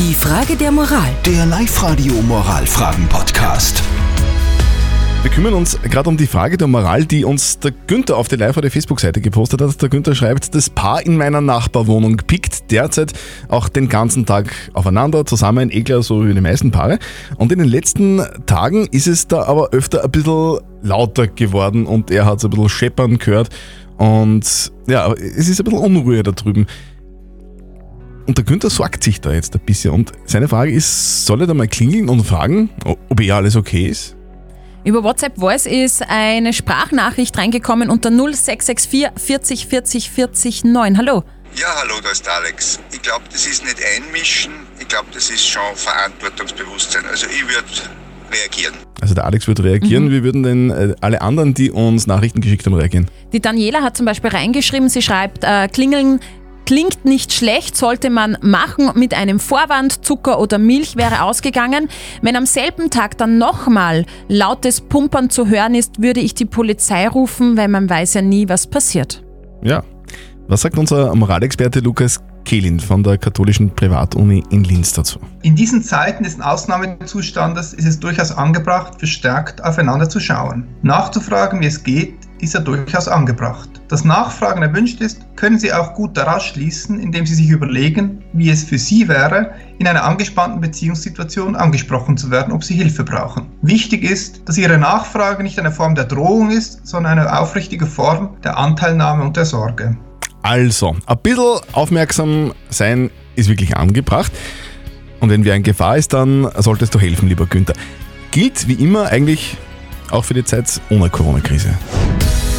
Die Frage der Moral. Der Live-Radio Moralfragen-Podcast. Wir kümmern uns gerade um die Frage der Moral, die uns der Günther auf die live der Facebook-Seite gepostet hat. Der Günther schreibt, das Paar in meiner Nachbarwohnung pickt derzeit auch den ganzen Tag aufeinander, zusammen, eh klar, so wie die meisten Paare. Und in den letzten Tagen ist es da aber öfter ein bisschen lauter geworden und er hat es ein bisschen scheppern gehört. Und ja, es ist ein bisschen Unruhe da drüben. Und der Günther sorgt sich da jetzt ein bisschen. Und seine Frage ist, soll er da mal klingeln und fragen, ob eh alles okay ist? Über WhatsApp Voice ist eine Sprachnachricht reingekommen unter 0664 40 40 40 9. Hallo. Ja, hallo, da ist der Alex. Ich glaube, das ist nicht Einmischen, ich glaube, das ist schon Verantwortungsbewusstsein. Also ich würde reagieren. Also der Alex würde reagieren, wie würden denn äh, alle anderen, die uns Nachrichten geschickt haben, reagieren? Die Daniela hat zum Beispiel reingeschrieben, sie schreibt, äh, klingeln klingt nicht schlecht, sollte man machen mit einem Vorwand, Zucker oder Milch wäre ausgegangen. Wenn am selben Tag dann nochmal lautes Pumpern zu hören ist, würde ich die Polizei rufen, weil man weiß ja nie, was passiert. Ja. Was sagt unser Moralexperte Lukas Kehlin von der katholischen Privatuni in Linz dazu? In diesen Zeiten des Ausnahmezustandes ist es durchaus angebracht, verstärkt aufeinander zu schauen. Nachzufragen, wie es geht, ist ja durchaus angebracht. Das Nachfragen erwünscht ist, können Sie auch gut daraus schließen, indem Sie sich überlegen, wie es für Sie wäre, in einer angespannten Beziehungssituation angesprochen zu werden, ob Sie Hilfe brauchen. Wichtig ist, dass Ihre Nachfrage nicht eine Form der Drohung ist, sondern eine aufrichtige Form der Anteilnahme und der Sorge. Also, ein bisschen aufmerksam sein ist wirklich angebracht. Und wenn wer in Gefahr ist, dann solltest du helfen, lieber Günther. Gilt wie immer eigentlich auch für die Zeit ohne Corona-Krise.